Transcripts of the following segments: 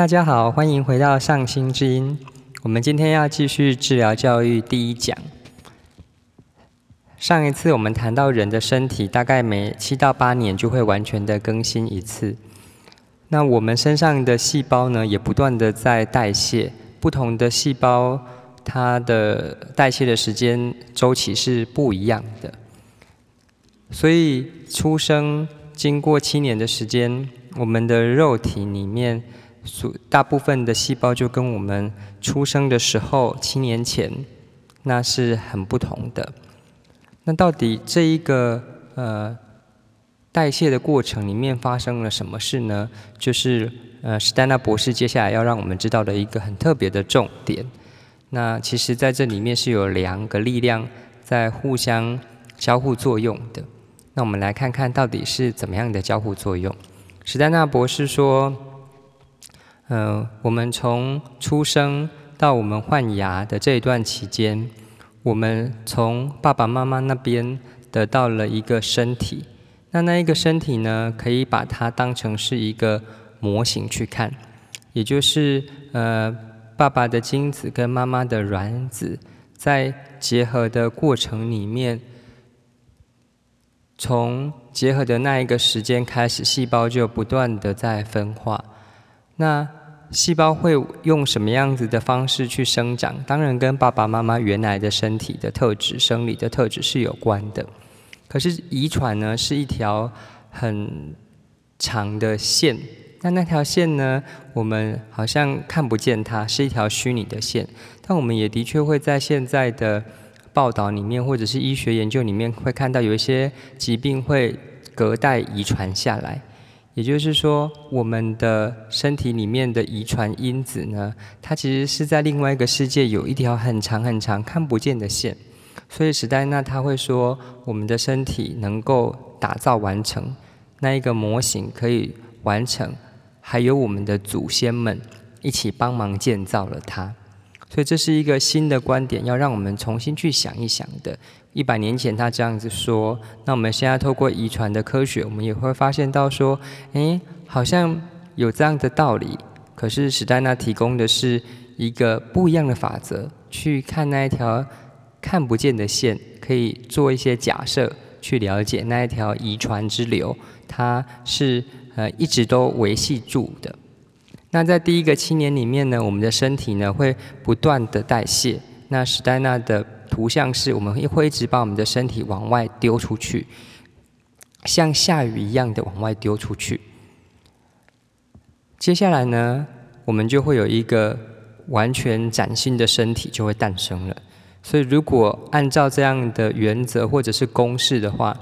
大家好，欢迎回到上心之音。我们今天要继续治疗教育第一讲。上一次我们谈到人的身体大概每七到八年就会完全的更新一次。那我们身上的细胞呢，也不断的在代谢。不同的细胞，它的代谢的时间周期是不一样的。所以出生经过七年的时间，我们的肉体里面。所大部分的细胞就跟我们出生的时候七年前那是很不同的。那到底这一个呃代谢的过程里面发生了什么事呢？就是呃史丹纳博士接下来要让我们知道的一个很特别的重点。那其实在这里面是有两个力量在互相交互作用的。那我们来看看到底是怎么样的交互作用。史丹纳博士说。呃，我们从出生到我们换牙的这一段期间，我们从爸爸妈妈那边得到了一个身体。那那一个身体呢，可以把它当成是一个模型去看，也就是呃，爸爸的精子跟妈妈的卵子在结合的过程里面，从结合的那一个时间开始，细胞就不断的在分化。那细胞会用什么样子的方式去生长？当然跟爸爸妈妈原来的身体的特质、生理的特质是有关的。可是遗传呢，是一条很长的线。那那条线呢，我们好像看不见它，是一条虚拟的线。但我们也的确会在现在的报道里面，或者是医学研究里面，会看到有一些疾病会隔代遗传下来。也就是说，我们的身体里面的遗传因子呢，它其实是在另外一个世界有一条很长很长看不见的线。所以史黛娜他会说，我们的身体能够打造完成那一个模型可以完成，还有我们的祖先们一起帮忙建造了它。所以这是一个新的观点，要让我们重新去想一想的。一百年前他这样子说，那我们现在透过遗传的科学，我们也会发现到说，诶，好像有这样的道理。可是史黛纳提供的是一个不一样的法则，去看那一条看不见的线，可以做一些假设，去了解那一条遗传之流，它是呃一直都维系住的。那在第一个七年里面呢，我们的身体呢会不断的代谢。那史黛娜的图像是，我们会一直把我们的身体往外丢出去，像下雨一样的往外丢出去。接下来呢，我们就会有一个完全崭新的身体就会诞生了。所以，如果按照这样的原则或者是公式的话，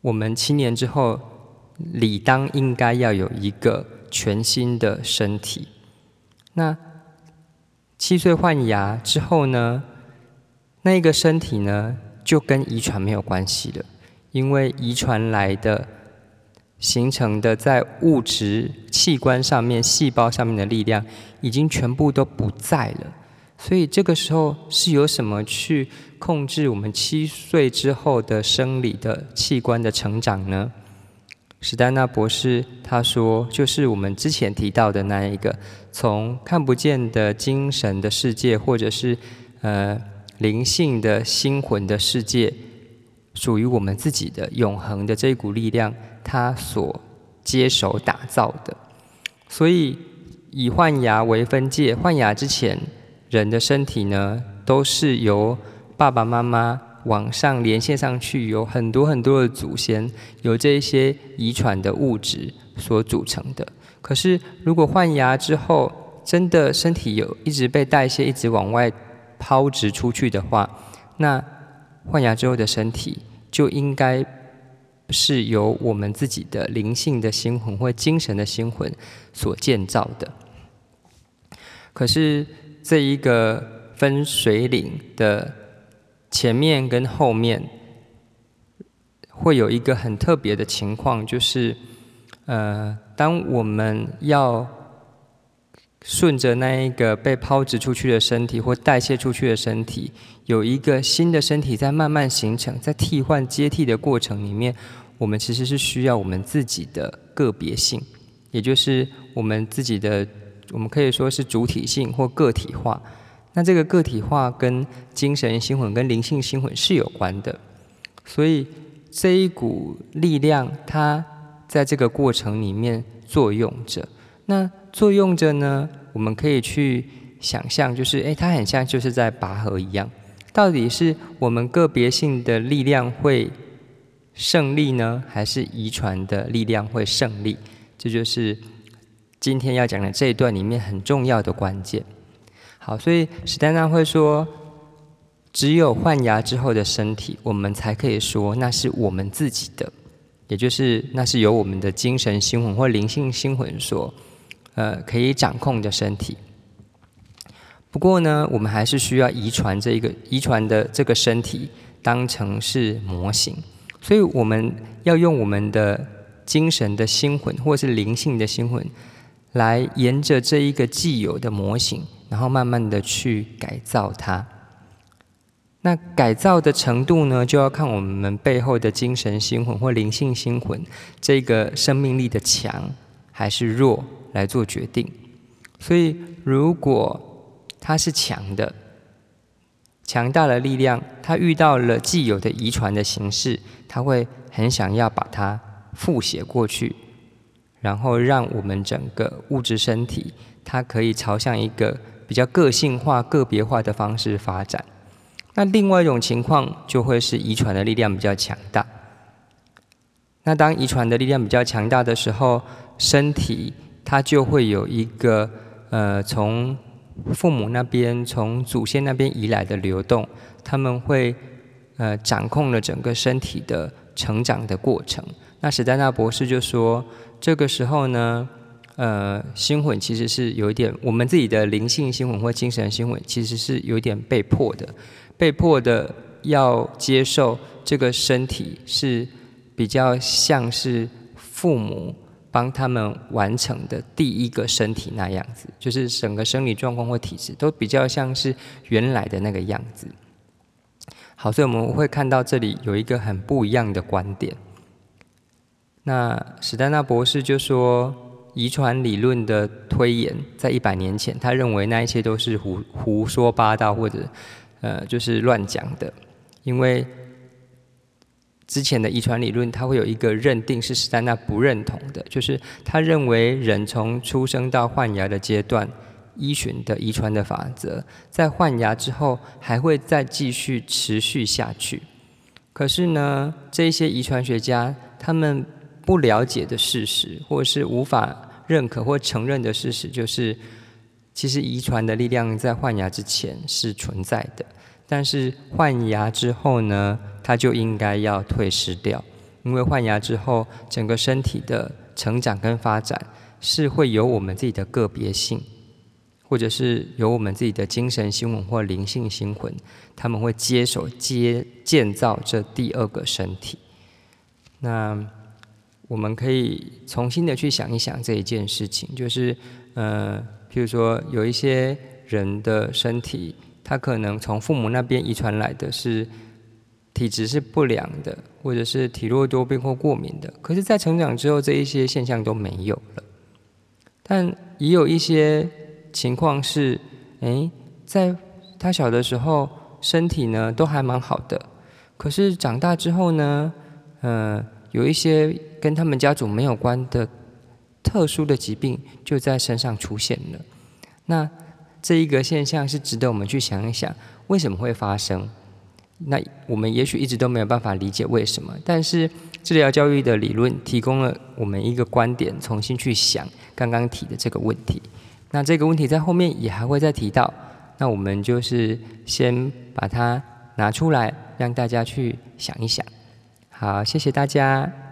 我们七年之后，理当应该要有一个。全新的身体。那七岁换牙之后呢？那个身体呢，就跟遗传没有关系了，因为遗传来的形成的在物质器官上面、细胞上面的力量，已经全部都不在了。所以这个时候是由什么去控制我们七岁之后的生理的器官的成长呢？史丹纳博士他说：“就是我们之前提到的那一个，从看不见的精神的世界，或者是呃灵性的心魂的世界，属于我们自己的永恒的这一股力量，它所接手打造的。所以以换牙为分界，换牙之前，人的身体呢，都是由爸爸妈妈。”往上连线上去，有很多很多的祖先，有这一些遗传的物质所组成的。可是，如果换牙之后，真的身体有一直被代谢，一直往外抛掷出去的话，那换牙之后的身体就应该是由我们自己的灵性的心魂或精神的心魂所建造的。可是，这一个分水岭的。前面跟后面会有一个很特别的情况，就是，呃，当我们要顺着那一个被抛掷出去的身体或代谢出去的身体，有一个新的身体在慢慢形成，在替换接替的过程里面，我们其实是需要我们自己的个别性，也就是我们自己的，我们可以说是主体性或个体化。那这个个体化跟精神心魂跟灵性心魂是有关的，所以这一股力量它在这个过程里面作用着。那作用着呢，我们可以去想象，就是诶，它很像就是在拔河一样。到底是我们个别性的力量会胜利呢，还是遗传的力量会胜利？这就是今天要讲的这一段里面很重要的关键。好，所以史丹纳会说，只有换牙之后的身体，我们才可以说那是我们自己的，也就是那是由我们的精神心魂或灵性心魂所，呃，可以掌控的身体。不过呢，我们还是需要遗传这一个遗传的这个身体当成是模型，所以我们要用我们的精神的心魂或是灵性的心魂，来沿着这一个既有的模型。然后慢慢的去改造它。那改造的程度呢，就要看我们背后的精神心魂或灵性心魂这个生命力的强还是弱来做决定。所以，如果它是强的、强大的力量，它遇到了既有的遗传的形式，它会很想要把它复写过去，然后让我们整个物质身体，它可以朝向一个。比较个性化、个别化的方式发展。那另外一种情况就会是遗传的力量比较强大。那当遗传的力量比较强大的时候，身体它就会有一个呃从父母那边、从祖先那边移来的流动，他们会呃掌控了整个身体的成长的过程。那史丹纳博士就说，这个时候呢。呃，心魂其实是有一点，我们自己的灵性心魂或精神心魂，其实是有一点被迫的，被迫的要接受这个身体是比较像是父母帮他们完成的第一个身体那样子，就是整个生理状况或体质都比较像是原来的那个样子。好，所以我们会看到这里有一个很不一样的观点。那史丹纳博士就说。遗传理论的推演，在一百年前，他认为那一切都是胡胡说八道或者呃就是乱讲的，因为之前的遗传理论，他会有一个认定是史丹纳不认同的，就是他认为人从出生到换牙的阶段，依循的遗传的法则，在换牙之后还会再继续持续下去。可是呢，这些遗传学家他们不了解的事实，或者是无法。认可或承认的事实就是，其实遗传的力量在换牙之前是存在的，但是换牙之后呢，它就应该要退失掉，因为换牙之后，整个身体的成长跟发展是会有我们自己的个别性，或者是有我们自己的精神心魂或灵性心魂，他们会接手接建造这第二个身体，那。我们可以重新的去想一想这一件事情，就是，呃，譬如说有一些人的身体，他可能从父母那边遗传来的是体质是不良的，或者是体弱多病或过敏的，可是，在成长之后，这一些现象都没有了。但也有一些情况是，诶，在他小的时候，身体呢都还蛮好的，可是长大之后呢，呃。有一些跟他们家族没有关的特殊的疾病就在身上出现了。那这一个现象是值得我们去想一想，为什么会发生？那我们也许一直都没有办法理解为什么。但是治疗教育的理论提供了我们一个观点，重新去想刚刚提的这个问题。那这个问题在后面也还会再提到。那我们就是先把它拿出来，让大家去想一想。好，谢谢大家。